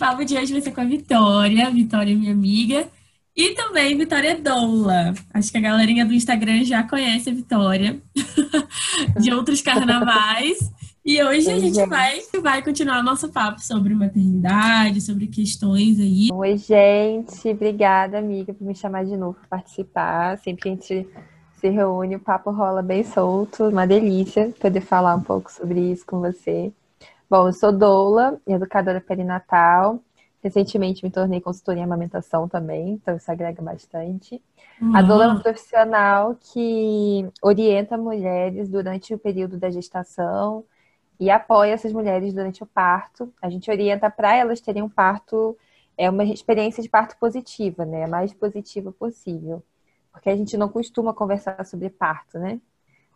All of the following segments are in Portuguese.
papo de hoje vai ser com a Vitória. Vitória, minha amiga. E também Vitória Doula. Acho que a galerinha do Instagram já conhece a Vitória de outros carnavais. E hoje Oi, a gente, vai, vai continuar nosso papo sobre maternidade, sobre questões aí. Oi, gente. Obrigada, amiga, por me chamar de novo para participar. Sempre que a gente se reúne, o papo rola bem solto. Uma delícia poder falar um pouco sobre isso com você. Bom, eu sou doula, educadora perinatal. Recentemente me tornei consultora em amamentação também, então isso agrega bastante. Uhum. A doula é um profissional que orienta mulheres durante o período da gestação e apoia essas mulheres durante o parto. A gente orienta para elas terem um parto, é uma experiência de parto positiva, né? A mais positiva possível. Porque a gente não costuma conversar sobre parto, né?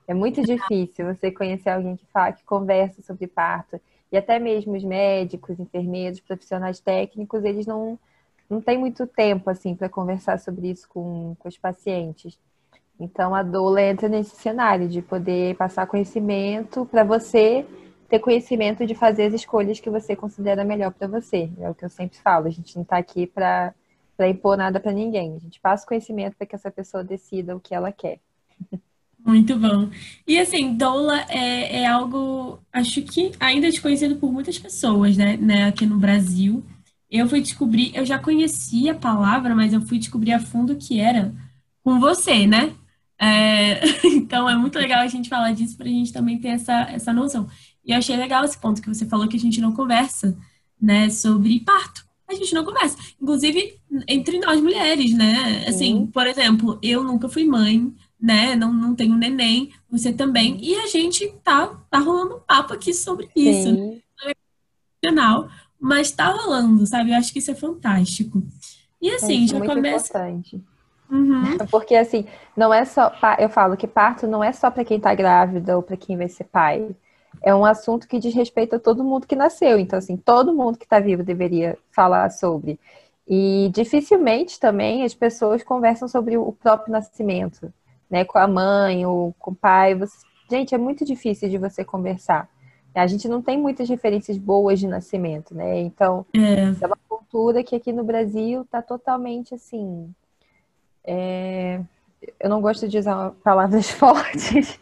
É muito difícil você conhecer alguém que fala, que conversa sobre parto. E até mesmo os médicos, enfermeiros, profissionais técnicos, eles não, não têm muito tempo assim para conversar sobre isso com, com os pacientes. Então a doula entra nesse cenário de poder passar conhecimento para você ter conhecimento de fazer as escolhas que você considera melhor para você. É o que eu sempre falo, a gente não está aqui para impor nada para ninguém. A gente passa o conhecimento para que essa pessoa decida o que ela quer. Muito bom. E assim, doula é, é algo, acho que ainda desconhecido por muitas pessoas, né, né, aqui no Brasil. Eu fui descobrir, eu já conhecia a palavra, mas eu fui descobrir a fundo que era com você, né? É, então é muito legal a gente falar disso para a gente também ter essa, essa noção. E eu achei legal esse ponto que você falou que a gente não conversa, né, sobre parto. A gente não conversa. Inclusive, entre nós mulheres, né? Assim, por exemplo, eu nunca fui mãe, né? Não, não tenho neném, você também. E a gente tá, tá rolando um papo aqui sobre isso. Sim. Né? Mas tá rolando, sabe? Eu acho que isso é fantástico. E assim, é, já começa. Importante. Uhum. Porque assim, não é só. Eu falo que parto não é só para quem tá grávida ou para quem vai ser pai. É um assunto que diz respeito a todo mundo que nasceu. Então, assim, todo mundo que está vivo deveria falar sobre. E dificilmente também as pessoas conversam sobre o próprio nascimento né, com a mãe ou com o pai. Você... Gente, é muito difícil de você conversar. A gente não tem muitas referências boas de nascimento, né? Então, é, é uma cultura que aqui no Brasil está totalmente assim. É... Eu não gosto de usar palavras fortes,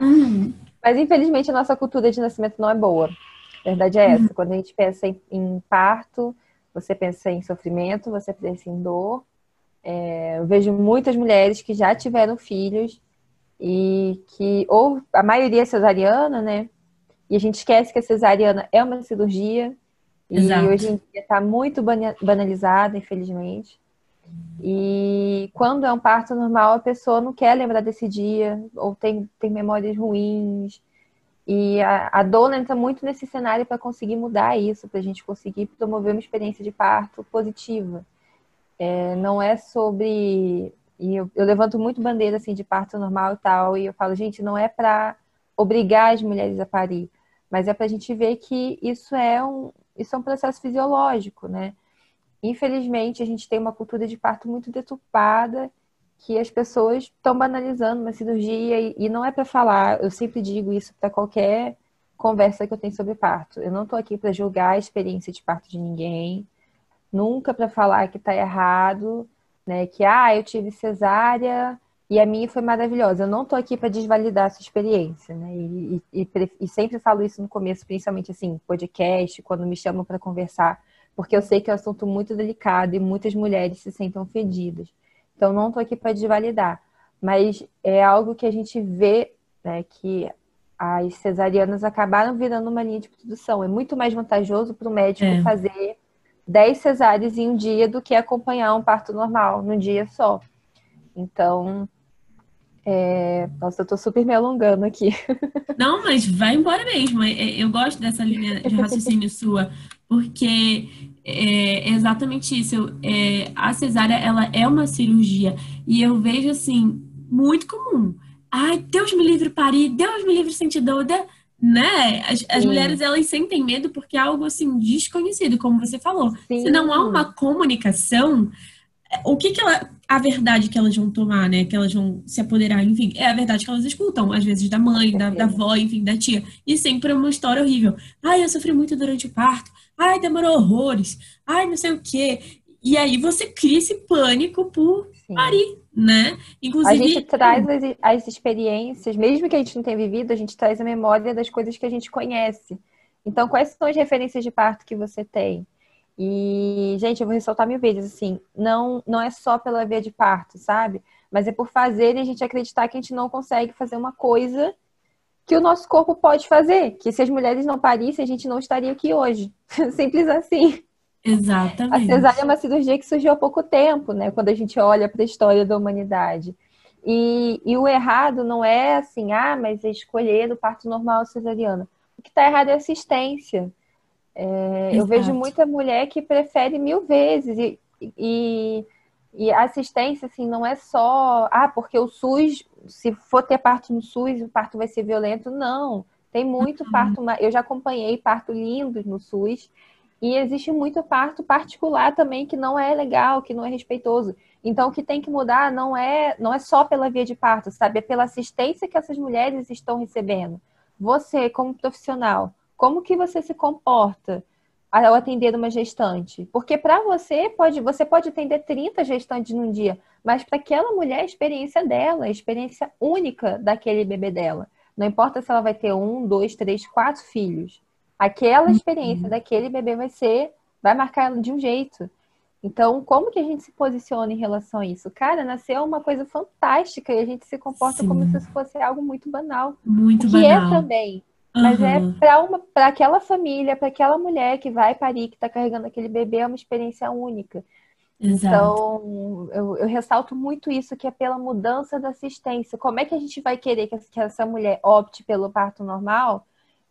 uhum. mas infelizmente a nossa cultura de nascimento não é boa. A verdade é essa. Uhum. Quando a gente pensa em, em parto, você pensa em sofrimento, você pensa em dor, é, eu vejo muitas mulheres que já tiveram filhos e que, ou a maioria é cesariana, né? E a gente esquece que a cesariana é uma cirurgia. Exato. E hoje em dia está muito banalizada, infelizmente. E quando é um parto normal, a pessoa não quer lembrar desse dia, ou tem, tem memórias ruins. E a, a dona entra muito nesse cenário para conseguir mudar isso, para a gente conseguir promover uma experiência de parto positiva. É, não é sobre. E eu, eu, levanto muito bandeira assim de parto normal e tal, e eu falo, gente, não é para obrigar as mulheres a parir, mas é para a gente ver que isso é um, isso é um processo fisiológico, né? Infelizmente, a gente tem uma cultura de parto muito deturpada, que as pessoas estão banalizando uma cirurgia e, e não é para falar. Eu sempre digo isso para qualquer conversa que eu tenho sobre parto. Eu não estou aqui para julgar a experiência de parto de ninguém nunca para falar que está errado, né? Que ah, eu tive cesárea e a minha foi maravilhosa. Eu não estou aqui para desvalidar a sua experiência, né? E, e, e, sempre falo isso no começo, principalmente assim, podcast, quando me chamam para conversar, porque eu sei que é um assunto muito delicado e muitas mulheres se sentem ofendidas. Então, não estou aqui para desvalidar, mas é algo que a gente vê, né? Que as cesarianas acabaram virando uma linha de produção. É muito mais vantajoso para o médico é. fazer 10 cesáreas em um dia do que acompanhar um parto normal num dia só. Então, é... Nossa, eu tô super me alongando aqui. Não, mas vai embora mesmo. É, é, eu gosto dessa linha de raciocínio sua, porque é exatamente isso. É, a cesárea, ela é uma cirurgia. E eu vejo, assim, muito comum. Ai, Deus me livre parir, Deus me livre sentir dor né? As, as mulheres elas sentem medo porque é algo assim desconhecido, como você falou. Sim. Se não há uma comunicação, o que que ela, a verdade que elas vão tomar, né? Que elas vão se apoderar, enfim, é a verdade que elas escutam, às vezes da mãe, da, da avó, enfim, da tia. E sempre é uma história horrível. Ai, eu sofri muito durante o parto. ai, demorou horrores, ai, não sei o quê. E aí você cria esse pânico por Sim. parir, né? Inclusive. A gente traz as, as experiências, mesmo que a gente não tenha vivido, a gente traz a memória das coisas que a gente conhece. Então, quais são as referências de parto que você tem? E, gente, eu vou ressaltar mil vezes, assim, não, não é só pela via de parto, sabe? Mas é por fazer e a gente acreditar que a gente não consegue fazer uma coisa que o nosso corpo pode fazer. Que se as mulheres não parissem, a gente não estaria aqui hoje. Simples assim. Exatamente. A cesárea é uma cirurgia que surgiu há pouco tempo, né? Quando a gente olha para a história da humanidade. E, e, o errado não é assim, ah, mas é escolher o parto normal cesariana. O que está errado é assistência. É, eu vejo muita mulher que prefere mil vezes. E, e, e a assistência, assim, não é só, ah, porque o SUS, se for ter parto no SUS, o parto vai ser violento. Não. Tem muito uhum. parto. Eu já acompanhei parto lindo no SUS e existe muito parto particular também que não é legal, que não é respeitoso. Então, o que tem que mudar não é, não é só pela via de parto, sabe? É pela assistência que essas mulheres estão recebendo. Você, como profissional, como que você se comporta ao atender uma gestante? Porque para você, pode, você pode atender 30 gestantes num dia, mas para aquela mulher, a experiência dela, a experiência única daquele bebê dela. Não importa se ela vai ter um, dois, três, quatro filhos. Aquela experiência uhum. daquele bebê vai ser, vai marcar ela de um jeito. Então, como que a gente se posiciona em relação a isso? Cara, nasceu uma coisa fantástica e a gente se comporta Sim. como se isso fosse algo muito banal. Muito que é banal. é também. Uhum. Mas é para uma para aquela família, para aquela mulher que vai parir, que está carregando aquele bebê, é uma experiência única. Exato. Então, eu, eu, ressalto muito isso, que é pela mudança da assistência. Como é que a gente vai querer que, que essa mulher opte pelo parto normal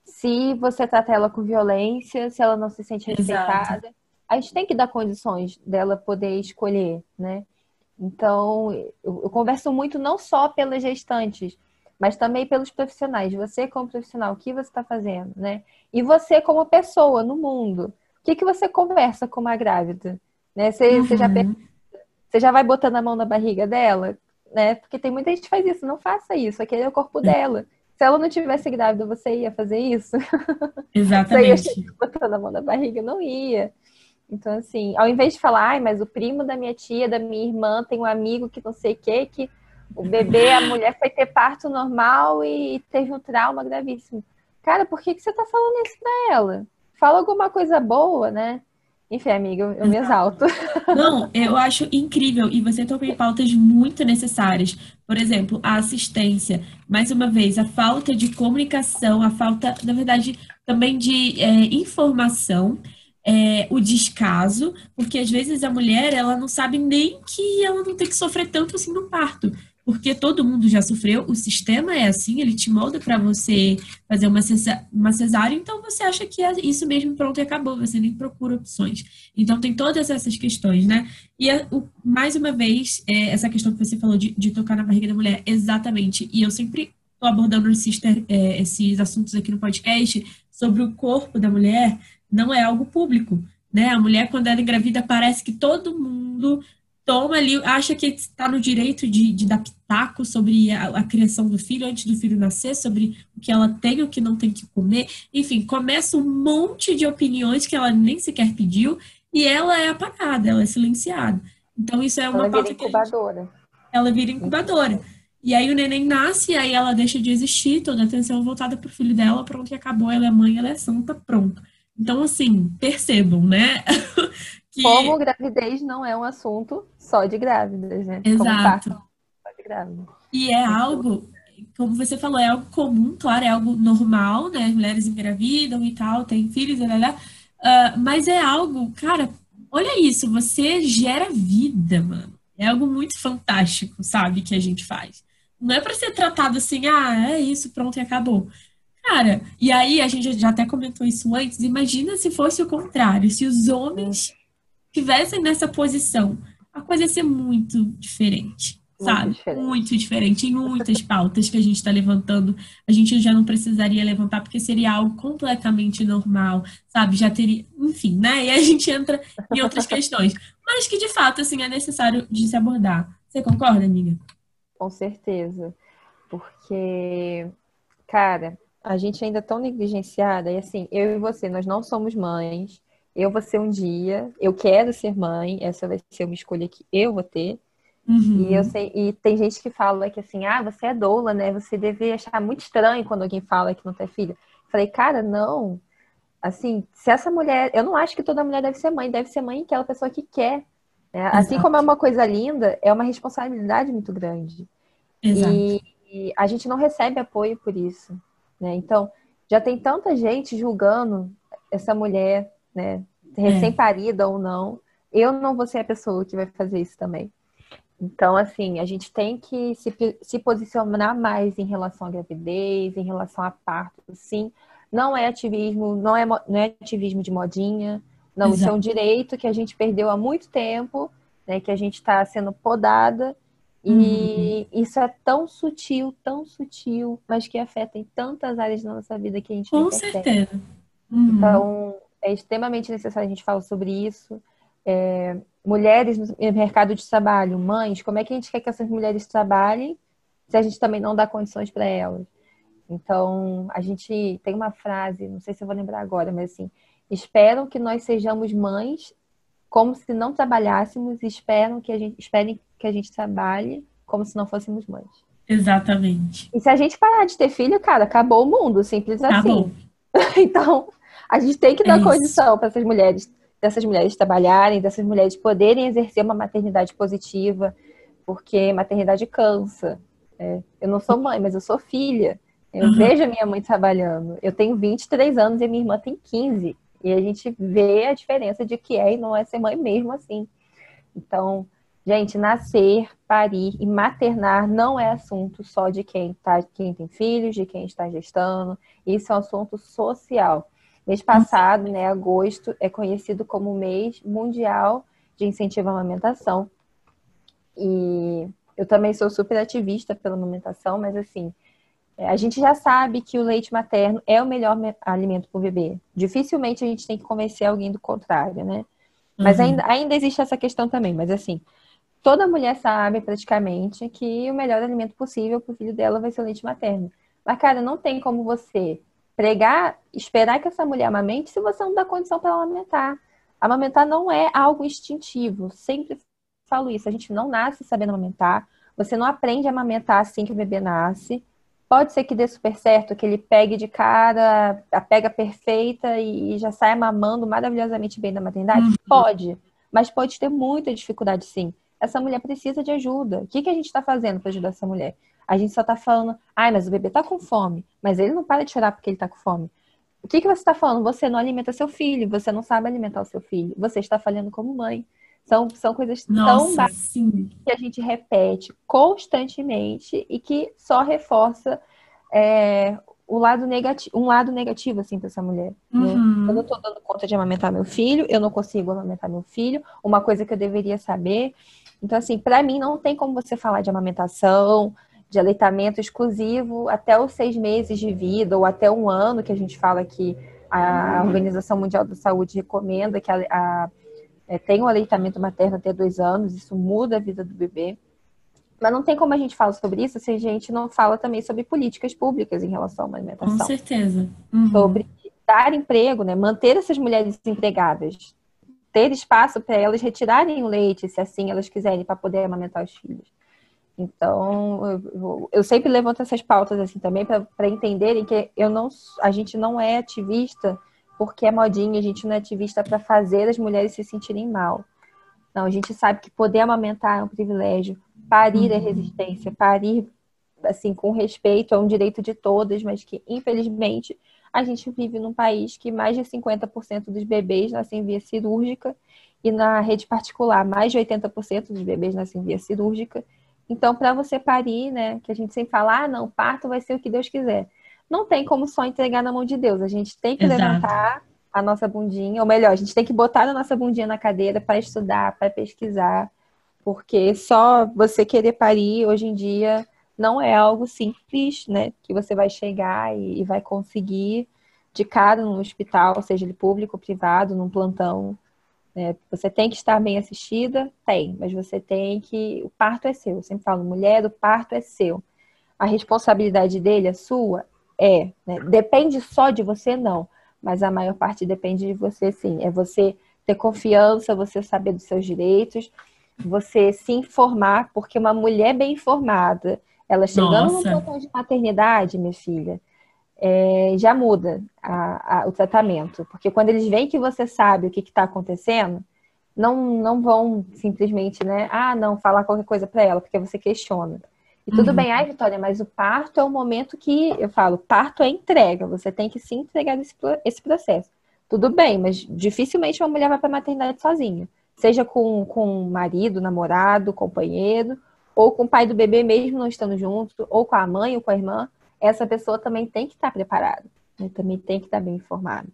se você trata ela com violência, se ela não se sente respeitada. Exato. A gente tem que dar condições dela poder escolher, né? Então, eu, eu converso muito não só pelas gestantes, mas também pelos profissionais. Você como profissional, o que você está fazendo, né? E você como pessoa no mundo, o que, que você conversa com uma grávida? Né? Você, uhum. você, já, você já vai botando a mão na barriga dela? Né? Porque tem muita gente que faz isso. Não faça isso, aquele é o corpo dela. Se ela não tivesse grávida, você ia fazer isso? Exatamente. você ia botando a mão na barriga? Não ia. Então, assim, ao invés de falar, ai, mas o primo da minha tia, da minha irmã, tem um amigo que não sei o que, que o bebê, a mulher foi ter parto normal e teve um trauma gravíssimo. Cara, por que, que você tá falando isso pra ela? Fala alguma coisa boa, né? Enfim, amiga, eu me exalto. Não, eu acho incrível. E você tocou em pautas muito necessárias. Por exemplo, a assistência. Mais uma vez, a falta de comunicação, a falta, na verdade, também de é, informação. É, o descaso, porque às vezes a mulher ela não sabe nem que ela não tem que sofrer tanto assim no parto porque todo mundo já sofreu, o sistema é assim, ele te molda para você fazer uma, uma cesárea, então você acha que é isso mesmo, pronto, e acabou, você nem procura opções. Então tem todas essas questões, né? E mais uma vez, é, essa questão que você falou de, de, tocar na barriga da mulher, exatamente, e eu sempre estou abordando esses, é, esses assuntos aqui no podcast sobre o corpo da mulher, não é algo público, né? A mulher, quando ela engravida, parece que todo mundo toma ali, acha que está no direito de, de dar pitaco sobre a, a, criação do filho antes do filho nascer, sobre o que ela tem e o que não tem que comer. Enfim, começa um monte de opiniões que ela nem sequer pediu e ela é apagada, ela é silenciada. Então, isso é uma ela. Gente, ela vira incubadora. E aí o neném nasce, e aí ela deixa de existir, toda a atenção voltada para o filho dela, pronto, e acabou, ela é mãe, ela é santa, pronto. Então, assim, percebam, né? que... Como gravidez não é um assunto só de grávidas, né? Exato. só de grávidas. E é algo, como você falou, é algo comum, claro, é algo normal, né? Mulheres engravidam e tal, têm filhos, blá, blá, uh, mas é algo, cara, olha isso, você gera vida, mano. É algo muito fantástico, sabe, que a gente faz. Não é para ser tratado assim, ah, é isso, pronto e acabou. Cara, e aí a gente já até comentou isso antes. Imagina se fosse o contrário, se os homens estivessem nessa posição, a coisa ia ser muito diferente, muito sabe? Diferente. Muito diferente. Em muitas pautas que a gente está levantando, a gente já não precisaria levantar, porque seria algo completamente normal, sabe? Já teria, enfim, né? E a gente entra em outras questões. Mas que, de fato, assim, é necessário de se abordar. Você concorda, amiga? Com certeza. Porque, cara, a gente ainda é tão negligenciada, e assim, eu e você, nós não somos mães, eu vou ser um dia, eu quero ser mãe, essa vai ser uma escolha que eu vou ter. Uhum. E eu sei, e tem gente que fala que assim, ah, você é doula, né? Você deve achar muito estranho quando alguém fala que não tem filho. Falei, cara, não. Assim, se essa mulher, eu não acho que toda mulher deve ser mãe, deve ser mãe aquela pessoa que quer. Né? Assim como é uma coisa linda, é uma responsabilidade muito grande. Exato. E, e a gente não recebe apoio por isso, né? Então, já tem tanta gente julgando essa mulher, né, recém-parida ou não. Eu não vou ser a pessoa que vai fazer isso também. Então, assim, a gente tem que se, se posicionar mais em relação à gravidez, em relação a parto, sim. Não é ativismo, não é, não é ativismo de modinha. Não, Exato. isso é um direito que a gente perdeu há muito tempo, né? Que a gente está sendo podada. E uhum. isso é tão sutil, tão sutil, mas que afeta em tantas áreas da nossa vida que a gente Com não percebe. certeza. Uhum. Então, é extremamente necessário a gente falar sobre isso. É, mulheres no mercado de trabalho, mães, como é que a gente quer que essas mulheres trabalhem se a gente também não dá condições para elas? Então, a gente tem uma frase, não sei se eu vou lembrar agora, mas assim, esperam que nós sejamos mães como se não trabalhássemos e esperam que a gente, esperem que a gente trabalhe como se não fôssemos mães. Exatamente. E se a gente parar de ter filho, cara, acabou o mundo, simples assim. então, a gente tem que dar é condição para essas mulheres dessas mulheres trabalharem, dessas mulheres poderem exercer uma maternidade positiva, porque maternidade cansa. É, eu não sou mãe, mas eu sou filha. Eu uhum. vejo a minha mãe trabalhando. Eu tenho 23 anos e minha irmã tem 15. E a gente vê a diferença de que é e não é ser mãe mesmo assim. Então, gente, nascer, parir e maternar não é assunto só de quem, tá, quem tem filhos, de quem está gestando. Isso é um assunto social. Mês passado, né, agosto, é conhecido como o mês mundial de incentivo à amamentação. E eu também sou super ativista pela amamentação, mas assim, é, a gente já sabe que o leite materno é o melhor alimento para o bebê. Dificilmente a gente tem que convencer alguém do contrário, né? Mas uhum. ainda, ainda existe essa questão também. Mas assim, toda mulher sabe praticamente que o melhor alimento possível para o filho dela vai ser o leite materno. Mas, cara, não tem como você pregar, esperar que essa mulher amamente se você não dá condição para ela amamentar. Amamentar não é algo instintivo. Sempre falo isso. A gente não nasce sabendo amamentar. Você não aprende a amamentar assim que o bebê nasce. Pode ser que dê super certo, que ele pegue de cara, a pega perfeita e já saia mamando maravilhosamente bem da maternidade? Uhum. Pode. Mas pode ter muita dificuldade, sim. Essa mulher precisa de ajuda. O que, que a gente está fazendo para ajudar essa mulher? A gente só tá falando, ai, mas o bebê tá com fome. Mas ele não para de chorar porque ele tá com fome. O que, que você está falando? Você não alimenta seu filho, você não sabe alimentar o seu filho. Você está falhando como mãe. São, são coisas Nossa, tão básicas que a gente repete constantemente e que só reforça é, o lado negativo, um lado negativo assim para essa mulher. Né? Uhum. Eu não estou dando conta de amamentar meu filho, eu não consigo amamentar meu filho, uma coisa que eu deveria saber. Então, assim, para mim não tem como você falar de amamentação, de aleitamento exclusivo até os seis meses de vida ou até um ano, que a gente fala que a Organização Mundial da Saúde recomenda que a, a é, tenha um aleitamento materno até dois anos, isso muda a vida do bebê. Mas não tem como a gente falar sobre isso se a gente não fala também sobre políticas públicas em relação à alimentação. Com certeza. Uhum. Sobre dar emprego, né? manter essas mulheres empregadas, ter espaço para elas retirarem o leite, se assim elas quiserem, para poder amamentar os filhos. Então, eu, eu, sempre levanto essas pautas assim também para entenderem que eu não, a gente não é ativista porque é modinha, a gente não é ativista para fazer as mulheres se sentirem mal. Não, a gente sabe que poder amamentar é um privilégio, parir é uhum. resistência, parir assim com respeito é um direito de todas, mas que infelizmente a gente vive num país que mais de 50% dos bebês nascem via cirúrgica e na rede particular mais de 80% dos bebês nascem via cirúrgica. Então, para você parir, né, que a gente sempre fala, ah, não, parto vai ser o que Deus quiser. Não tem como só entregar na mão de Deus. A gente tem que Exato. levantar a nossa bundinha, ou melhor, a gente tem que botar a nossa bundinha na cadeira para estudar, para pesquisar, porque só você querer parir hoje em dia não é algo simples, né? Que você vai chegar e, e vai conseguir de cara no hospital, seja ele público ou privado, num plantão. É, você tem que estar bem assistida? Tem, mas você tem que. O parto é seu. Eu sempre falo, mulher, o parto é seu. A responsabilidade dele é sua? É. Né? Depende só de você, não. mas a maior parte depende de você, sim. É você ter confiança, você saber dos seus direitos, você se informar, porque uma mulher bem informada, ela chegando Nossa. no ponto de maternidade, minha filha, é, já muda a, a, o tratamento. Porque quando eles veem que você sabe o que está acontecendo, não, não vão simplesmente, né? Ah, não, falar qualquer coisa para ela, porque você questiona. E tudo uhum. bem, ai, Vitória, mas o parto é o momento que eu falo, parto é entrega, você tem que se entregar esse, esse processo. Tudo bem, mas dificilmente uma mulher vai para a maternidade sozinha. Seja com, com o marido, namorado, companheiro, ou com o pai do bebê mesmo não estando junto, ou com a mãe ou com a irmã. Essa pessoa também tem que estar preparada, né? também tem que estar bem informada.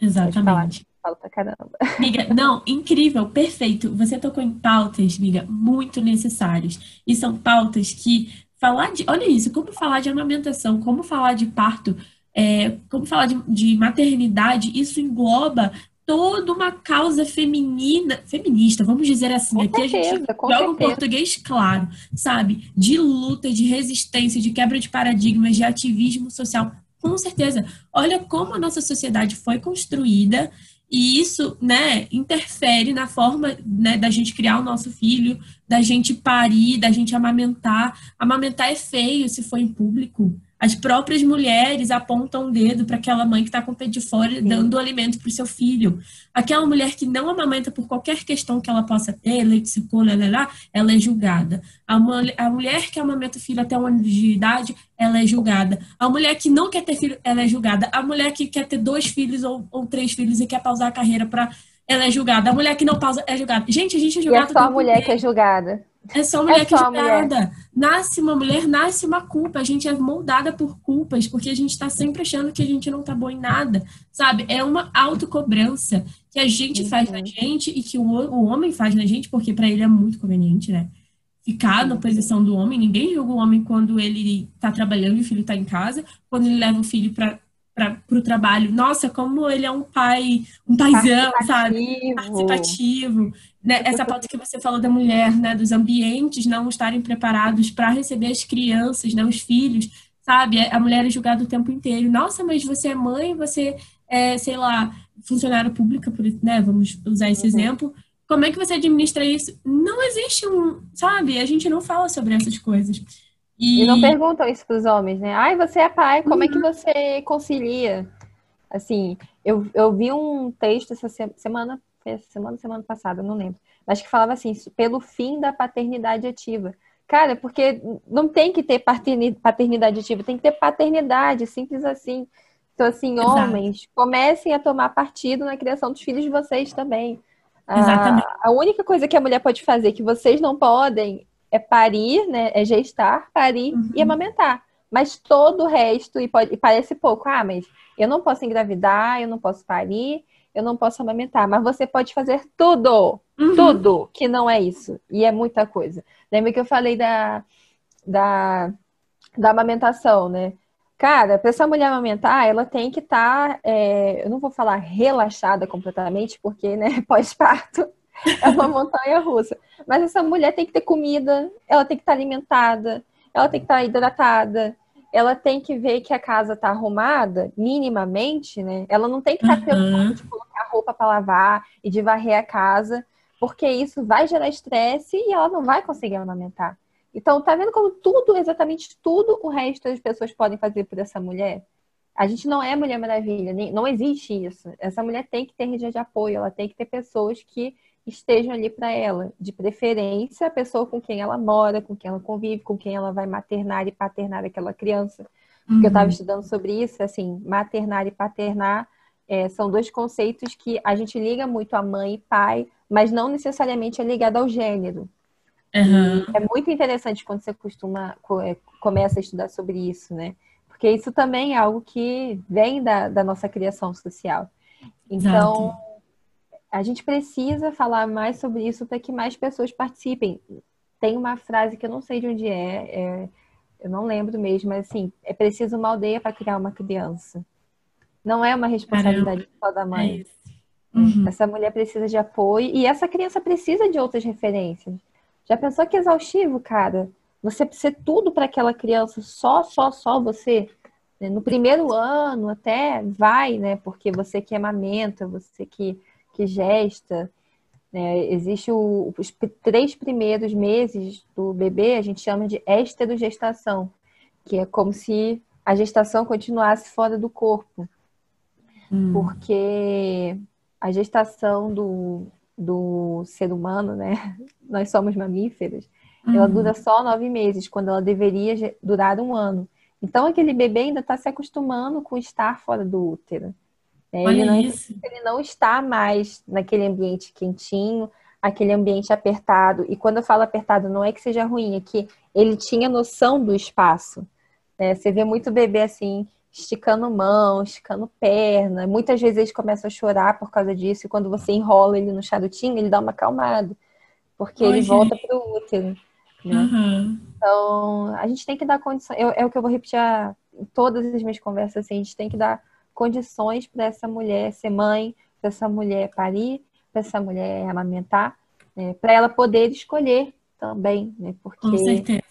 Exatamente. Falo pra caramba. Miga, não, incrível, perfeito. Você tocou em pautas, miga, muito necessárias. E são pautas que falar de. Olha isso, como falar de amamentação, como falar de parto, é, como falar de, de maternidade, isso engloba toda uma causa feminina, feminista, vamos dizer assim, com aqui certeza, a gente joga um português claro, sabe? De luta, de resistência, de quebra de paradigmas, de ativismo social. Com certeza. Olha como a nossa sociedade foi construída e isso, né, interfere na forma, né, da gente criar o nosso filho, da gente parir, da gente amamentar. Amamentar é feio se for em público. As próprias mulheres apontam o dedo para aquela mãe que está com o pé de fora Sim. dando alimento para o seu filho. Aquela mulher que não amamenta por qualquer questão que ela possa ter, leite secou, lá, ela é julgada. A, mulher, a mulher que amamenta o filho até um ano de idade, ela é julgada. A mulher que não quer ter filho, ela é julgada. A mulher que quer ter dois filhos ou, ou três filhos e quer pausar a carreira para ela é julgada. A mulher que não pausa é julgada. Gente, a gente é julgada. E é só a mulher que é julgada. É só mulher é que é julgada. Nasce uma mulher, nasce uma culpa. A gente é moldada por culpas, porque a gente está sempre achando que a gente não tá bom em nada, sabe? É uma autocobrança que a gente uhum. faz na gente e que o, o homem faz na gente, porque para ele é muito conveniente, né? Ficar na posição do homem. Ninguém julga o homem quando ele tá trabalhando e o filho tá em casa, quando ele leva o filho para para o trabalho. Nossa, como ele é um pai, um paizão, sabe? Participativo. Né? Essa pauta que você falou da mulher, né? Dos ambientes não estarem preparados para receber as crianças, né? Os filhos, sabe? A mulher é julgada o tempo inteiro. Nossa, mas você é mãe, você é, sei lá, funcionária pública, né? Vamos usar esse uhum. exemplo. Como é que você administra isso? Não existe um, sabe? A gente não fala sobre essas coisas. E, e não perguntam isso para os homens, né? Ai, você é pai, como uhum. é que uhum. você concilia? Assim, eu, eu vi um texto essa semana, semana, semana passada, não lembro, mas que falava assim, pelo fim da paternidade ativa. Cara, porque não tem que ter paternidade ativa, tem que ter paternidade, simples assim. Então, assim, Exato. homens, comecem a tomar partido na criação dos filhos de vocês também. Exatamente. A, a única coisa que a mulher pode fazer que vocês não podem é parir, né? É gestar, parir uhum. e amamentar. Mas todo o resto, e, pode, e parece pouco, ah, mas eu não posso engravidar, eu não posso parir, eu não posso amamentar. Mas você pode fazer tudo, uhum. tudo que não é isso. E é muita coisa. Lembra que eu falei da, da, da amamentação, né? Cara, para essa mulher amamentar, ela tem que estar, tá, é, eu não vou falar relaxada completamente, porque, né, pós-parto, é uma montanha russa. Mas essa mulher tem que ter comida, ela tem que estar alimentada, ela tem que estar hidratada, ela tem que ver que a casa está arrumada, minimamente, né? Ela não tem que estar uhum. de colocar roupa para lavar e de varrer a casa, porque isso vai gerar estresse e ela não vai conseguir amamentar. Então, tá vendo como tudo, exatamente tudo o resto das pessoas podem fazer por essa mulher? A gente não é Mulher Maravilha, não existe isso. Essa mulher tem que ter rede de apoio, ela tem que ter pessoas que estejam ali para ela, de preferência a pessoa com quem ela mora, com quem ela convive, com quem ela vai maternar e paternar aquela criança. Porque uhum. eu estava estudando sobre isso, assim, maternar e paternar é, são dois conceitos que a gente liga muito a mãe e pai, mas não necessariamente é ligado ao gênero. Uhum. É muito interessante quando você costuma é, começa a estudar sobre isso, né? Porque isso também é algo que vem da, da nossa criação social. Então, Exato a gente precisa falar mais sobre isso para que mais pessoas participem. Tem uma frase que eu não sei de onde é, é eu não lembro mesmo, mas assim, é preciso uma aldeia para criar uma criança. Não é uma responsabilidade Caramba. só da mãe. É uhum. Essa mulher precisa de apoio e essa criança precisa de outras referências. Já pensou que exaustivo, cara? Você ser tudo para aquela criança, só, só, só você? Né? No primeiro ano até vai, né? Porque você que amamenta, você que, que gesta, né? Existe o, os três primeiros meses do bebê, a gente chama de esterogestação, que é como se a gestação continuasse fora do corpo. Hum. Porque a gestação do, do ser humano, né? Nós somos mamíferos, ela uhum. dura só nove meses, quando ela deveria durar um ano. Então, aquele bebê ainda está se acostumando com estar fora do útero. É, ele, não, ele não está mais naquele ambiente quentinho, aquele ambiente apertado. E quando eu falo apertado, não é que seja ruim, é que ele tinha noção do espaço. Né? Você vê muito bebê assim, esticando mão, esticando perna. Muitas vezes eles começam a chorar por causa disso. E quando você enrola ele no charutinho, ele dá uma acalmada. Porque ele volta para o útero. Né? Uhum. Então, a gente tem que dar condições. Eu, é o que eu vou repetir a, em todas as minhas conversas. Assim, a gente tem que dar condições para essa mulher ser mãe, para essa mulher parir, para essa mulher amamentar, né? para ela poder escolher também, né? Porque Com certeza.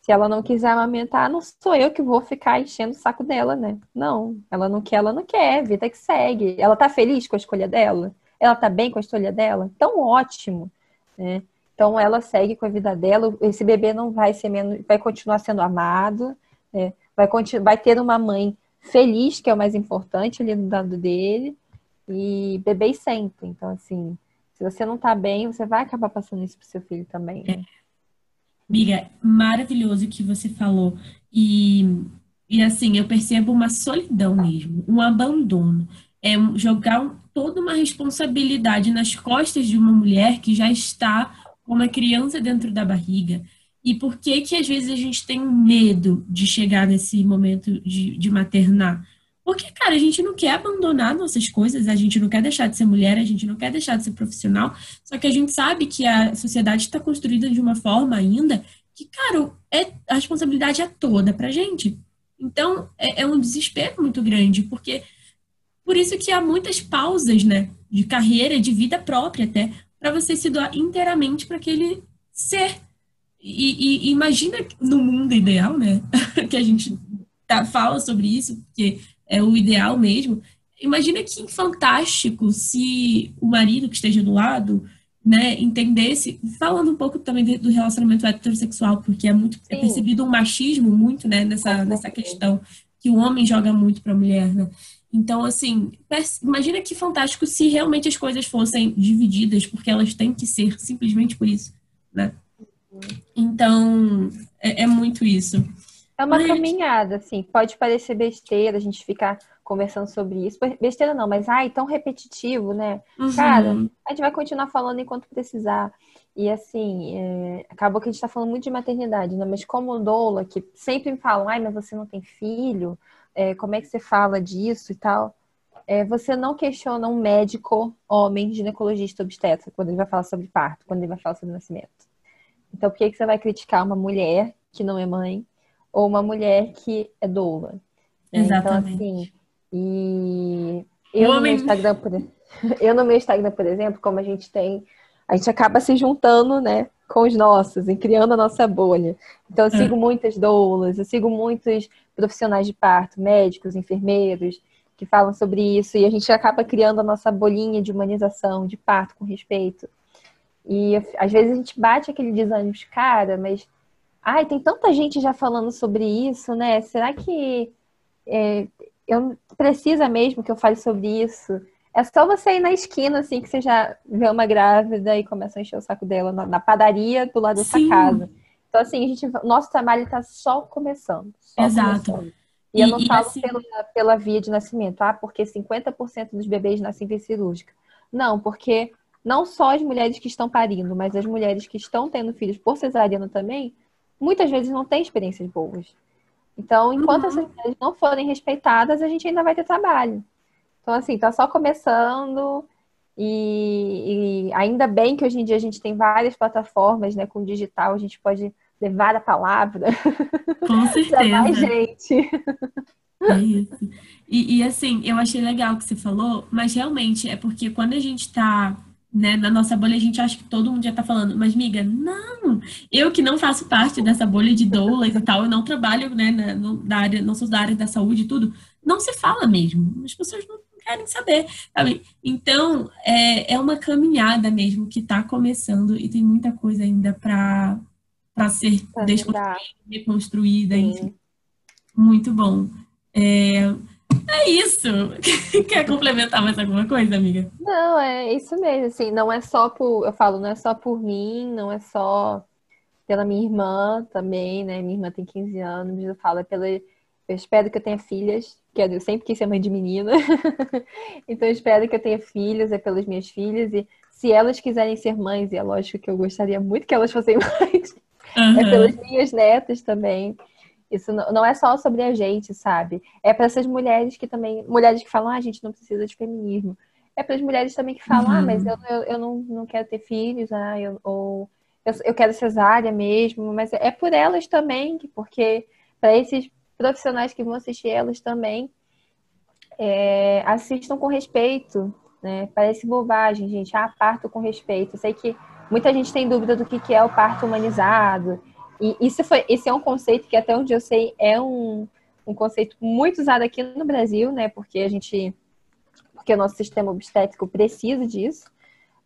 se ela não quiser amamentar, não sou eu que vou ficar enchendo o saco dela, né? Não, ela não quer, ela não quer, vida que segue. Ela tá feliz com a escolha dela? Ela tá bem com a escolha dela? Então, ótimo, né? Então ela segue com a vida dela. Esse bebê não vai ser menos, vai continuar sendo amado, né? vai, continuar, vai ter uma mãe feliz, que é o mais importante ali no dado dele, e bebê sempre. Então, assim, se você não tá bem, você vai acabar passando isso pro seu filho também. Né? É. maravilhoso o que você falou. E, e assim, eu percebo uma solidão mesmo, um abandono. É jogar toda uma responsabilidade nas costas de uma mulher que já está uma criança dentro da barriga. E por que que às vezes a gente tem medo de chegar nesse momento de, de maternar? Porque, cara, a gente não quer abandonar nossas coisas, a gente não quer deixar de ser mulher, a gente não quer deixar de ser profissional, só que a gente sabe que a sociedade está construída de uma forma ainda que, cara, é, a responsabilidade é toda pra gente. Então, é, é um desespero muito grande, porque por isso que há muitas pausas, né, de carreira, de vida própria até, para você se doar inteiramente para aquele ser. E, e, imagina no mundo ideal, né? que a gente tá, fala sobre isso, porque é o ideal mesmo. Imagina que fantástico se o marido que esteja do lado, né, entendesse, falando um pouco também do relacionamento heterossexual, porque é muito é percebido um machismo muito, né, nessa, nessa questão que o homem joga muito para a mulher, né? Então, assim, imagina que fantástico se realmente as coisas fossem divididas, porque elas têm que ser simplesmente por isso, né? Então, é, é muito isso. É uma mas... caminhada, assim, pode parecer besteira a gente ficar conversando sobre isso. Besteira não, mas ai, tão repetitivo, né? Uhum. Cara, a gente vai continuar falando enquanto precisar. E assim, é... acabou que a gente tá falando muito de maternidade, né? Mas como doula, que sempre me falam, ai, mas você não tem filho, é, como é que você fala disso e tal, é, você não questiona um médico, homem, ginecologista, obstetra, quando ele vai falar sobre parto, quando ele vai falar sobre nascimento. Então, por que, que você vai criticar uma mulher que não é mãe ou uma mulher que é doula? Exatamente. Então, assim, e eu no, meu Instagram, por... eu no meu Instagram, por exemplo, como a gente tem, a gente acaba se juntando, né, com os nossos, e criando a nossa bolha. Então, eu é. sigo é. muitas doulas, eu sigo muitos profissionais de parto, médicos, enfermeiros, que falam sobre isso, e a gente acaba criando a nossa bolinha de humanização, de parto com respeito. E às vezes a gente bate aquele desânimo, cara, mas ai, tem tanta gente já falando sobre isso, né? Será que é, eu precisa mesmo que eu fale sobre isso? É só você ir na esquina, assim, que você já vê uma grávida e começa a encher o saco dela na, na padaria do lado da sua casa. Então, assim, a gente, nosso trabalho está só começando. Só Exato. Começando. E, e eu não e falo assim... pela, pela via de nascimento, ah, porque 50% dos bebês nascem via cirúrgica. Não, porque não só as mulheres que estão parindo, mas as mulheres que estão tendo filhos por cesariana também, muitas vezes não têm experiências boas. Então, enquanto uhum. essas mulheres não forem respeitadas, a gente ainda vai ter trabalho. Então, assim, tá só começando. E, e, ainda bem que hoje em dia a gente tem várias plataformas, né? Com digital, a gente pode levar a palavra. Com certeza. mais gente. É isso. E, e, assim, eu achei legal o que você falou, mas realmente é porque quando a gente está né, na nossa bolha a gente acha que todo mundo já tá falando, mas miga, não, eu que não faço parte dessa bolha de doulas e tal, eu não trabalho, né, na, no, da área, não sou da área da saúde e tudo, não se fala mesmo, as pessoas não querem saber, sabe? Então, é, é uma caminhada mesmo que tá começando e tem muita coisa ainda para para ser desconstruída, reconstruída, enfim. Muito bom. É, é isso. Quer complementar mais alguma coisa, amiga? Não, é isso mesmo. Assim, não é só por. Eu falo, não é só por mim, não é só pela minha irmã também, né? Minha irmã tem 15 anos, eu falo, é pela. Eu espero que eu tenha filhas, que eu sempre quis ser mãe de menina. então eu espero que eu tenha filhos, é pelas minhas filhas. E se elas quiserem ser mães, e é lógico que eu gostaria muito que elas fossem mães, uhum. é pelas minhas netas também. Isso não é só sobre a gente, sabe? É para essas mulheres que também. Mulheres que falam, ah, a gente não precisa de feminismo. É para as mulheres também que falam, uhum. ah, mas eu, eu, eu, não, não quero ter filhos, ah, eu, ou eu, eu quero cesárea mesmo. Mas é por elas também, porque para esses profissionais que vão assistir elas também, é, assistam com respeito, né? Parece bobagem, gente. Ah, parto com respeito. Eu sei que muita gente tem dúvida do que, que é o parto humanizado e isso foi, esse é um conceito que até onde eu sei é um, um conceito muito usado aqui no Brasil, né? Porque a gente, porque o nosso sistema obstétrico precisa disso.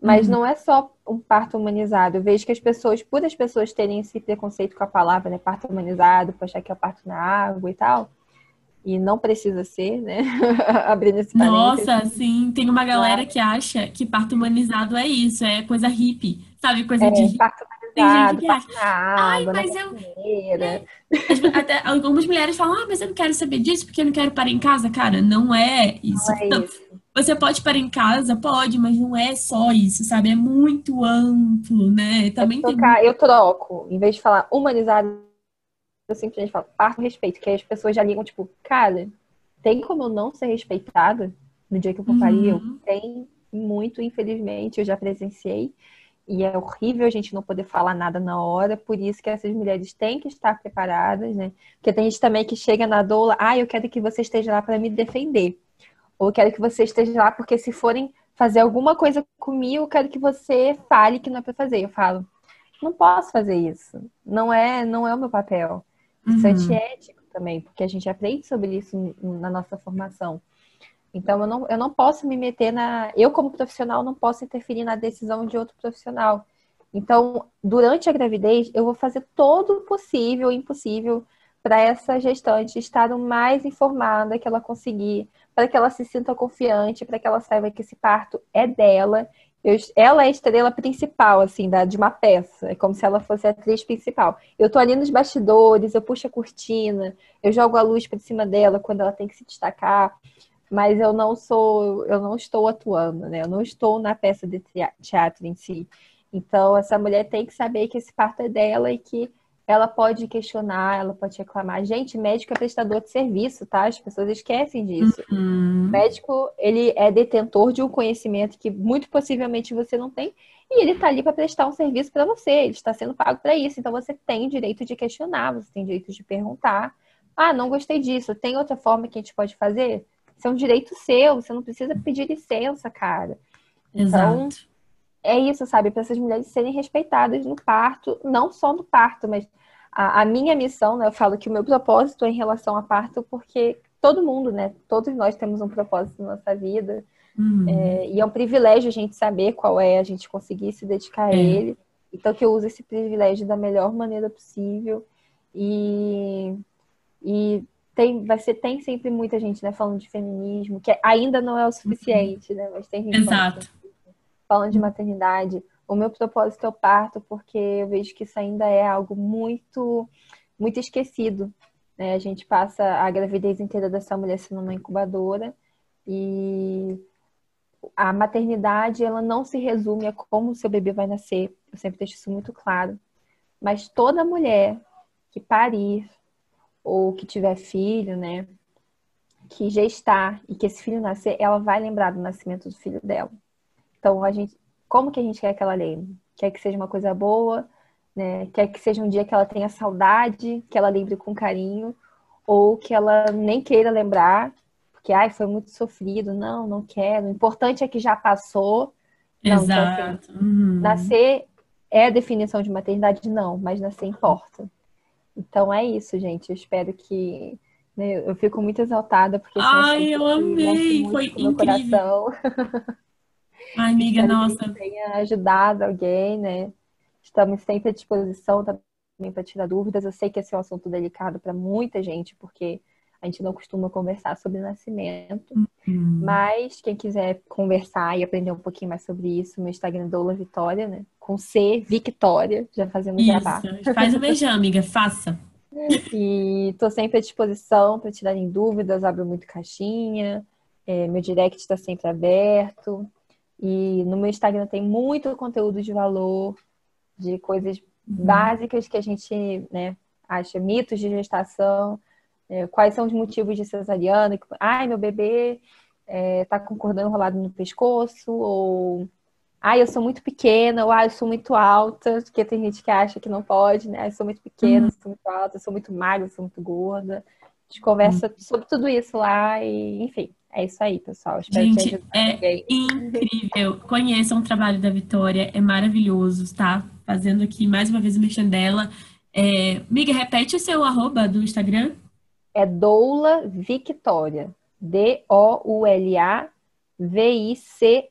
Mas uhum. não é só um parto humanizado. Eu vejo que as pessoas, por as pessoas terem esse preconceito com a palavra, né, parto humanizado, por achar que é parto na água e tal, e não precisa ser, né? Abrindo esse Nossa, sim, tem uma galera que acha que parto humanizado é isso, é coisa hippie, sabe? Coisa é, de parto tem gente que acha, ai, mas eu. É. Até algumas mulheres falam, ah, mas eu não quero saber disso porque eu não quero parar em casa. Cara, não é isso. Não é isso. Você pode parar em casa? Pode, mas não é só isso, sabe? É muito amplo, né? Também trocar, tem... Eu troco. Em vez de falar humanizado, eu simplesmente falo parto respeito, que aí as pessoas já ligam, tipo, cara, tem como eu não ser respeitada no dia que eu for parir? Uhum. Tem muito, infelizmente, eu já presenciei. E é horrível a gente não poder falar nada na hora, por isso que essas mulheres têm que estar preparadas, né? Porque tem gente também que chega na doula, ah, eu quero que você esteja lá para me defender. Ou eu quero que você esteja lá porque se forem fazer alguma coisa comigo, eu quero que você fale que não é para fazer. Eu falo, não posso fazer isso. Não é, não é o meu papel. Isso é uhum. é antiético também, porque a gente aprende sobre isso na nossa formação. Então, eu não, eu não posso me meter na. Eu, como profissional, não posso interferir na decisão de outro profissional. Então, durante a gravidez, eu vou fazer todo o possível e impossível para essa gestante estar o mais informada que ela conseguir, para que ela se sinta confiante, para que ela saiba que esse parto é dela. Eu, ela é a estrela principal, assim, da, de uma peça. É como se ela fosse a atriz principal. Eu tô ali nos bastidores, eu puxo a cortina, eu jogo a luz para cima dela quando ela tem que se destacar mas eu não sou, eu não estou atuando, né? Eu não estou na peça de teatro em si. Então, essa mulher tem que saber que esse parto é dela e que ela pode questionar, ela pode reclamar. Gente, médico é prestador de serviço, tá? As pessoas esquecem disso. Uhum. O médico, ele é detentor de um conhecimento que muito possivelmente você não tem e ele tá ali para prestar um serviço para você. Ele está sendo pago para isso. Então, você tem direito de questionar, você tem direito de perguntar. Ah, não gostei disso. Tem outra forma que a gente pode fazer? Isso é um direito seu, você não precisa pedir licença, cara. Então, Exato. é isso, sabe? Para essas mulheres serem respeitadas no parto, não só no parto, mas a, a, minha missão, né? Eu falo que o meu propósito é em relação a parto, porque todo mundo, né? Todos nós temos um propósito na nossa vida. Uhum. É, e é um privilégio a gente saber qual é, a gente conseguir se dedicar a é. ele. Então, que eu use esse privilégio da melhor maneira possível. E, e tem, vai ser, tem sempre muita gente né, falando de feminismo, que ainda não é o suficiente, né? Mas tem gente Exato. falando de maternidade. O meu propósito é o parto, porque eu vejo que isso ainda é algo muito, muito esquecido. Né? A gente passa a gravidez inteira dessa mulher sendo uma incubadora e a maternidade ela não se resume a como o seu bebê vai nascer. Eu sempre deixo isso muito claro. Mas toda mulher que parir, ou que tiver filho, né, que gestar e que esse filho nascer, ela vai lembrar do nascimento do filho dela. Então, a gente, como que a gente quer que ela lembre? Quer que seja uma coisa boa, né? Quer que seja um dia que ela tenha saudade, que ela lembre com carinho, ou que ela nem queira lembrar, porque ai, foi muito sofrido. Não, não quero. O importante é que já passou Não, Exato. Então, assim, uhum. Nascer é a definição de maternidade? Não, mas nascer importa. Então é isso, gente. Eu espero que. Né, eu fico muito exaltada porque. Ai, eu amei! Foi incrível. Coração. Ai, amiga, nossa. Que tenha ajudado alguém, né? Estamos sempre à disposição também para tirar dúvidas. Eu sei que esse é um assunto delicado para muita gente, porque a gente não costuma conversar sobre nascimento. Uhum. Mas quem quiser conversar e aprender um pouquinho mais sobre isso, meu Instagram é Doula Vitória, né? Com C, Victória, já fazendo jabá. Faz o beijão, amiga, faça. E tô sempre à disposição para tirarem dúvidas, abro muito caixinha. É, meu direct está sempre aberto. E no meu Instagram tem muito conteúdo de valor, de coisas uhum. básicas que a gente né, acha mitos de gestação é, quais são os motivos de cesariana? Ai, meu bebê é, tá com cordão enrolado no pescoço, ou ai, eu sou muito pequena, ou ai, eu sou muito alta, porque tem gente que acha que não pode, né? Eu sou muito pequena, uhum. sou muito alta, eu sou muito magra, sou muito gorda. A gente conversa uhum. sobre tudo isso lá e, enfim, é isso aí, pessoal. Espero Gente, é incrível. Conheçam o trabalho da Vitória, é maravilhoso, tá? Fazendo aqui mais uma vez o mexendo dela. É... Miga, repete o seu arroba do Instagram é Doula Victoria. D-O-U-L-A V-I-C-T-O-R-I-A.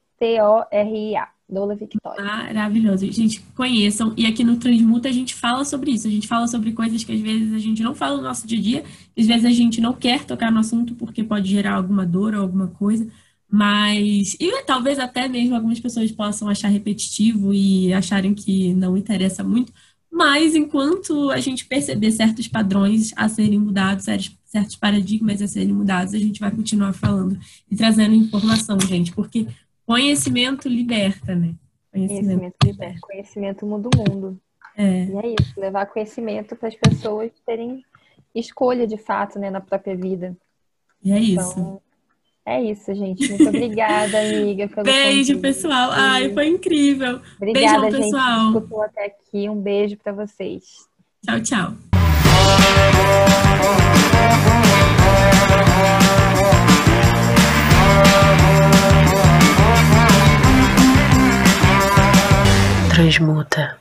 Doula Victoria. Maravilhoso. Gente, conheçam. E aqui no Transmuta a gente fala sobre isso. A gente fala sobre coisas que às vezes a gente não fala no nosso dia a dia. Às vezes a gente não quer tocar no assunto porque pode gerar alguma dor ou alguma coisa. Mas, e talvez até mesmo algumas pessoas possam achar repetitivo e acharem que não interessa muito. Mas enquanto a gente perceber certos padrões a serem mudados, certos paradigmas a serem mudados, a gente vai continuar falando e trazendo informação, gente, porque conhecimento liberta, né? Conhecimento, conhecimento liberta. Conhecimento muda o mundo. É. E é isso, levar conhecimento para as pessoas terem escolha de fato, né, na própria vida. E é então, isso. É isso, gente. Muito obrigada, amiga. Pelo beijo, convite. pessoal. Ai, foi incrível. Obrigada, Beijão, gente, pessoal. escutou até aqui. Um beijo para vocês. Tchau, tchau. Transmuta.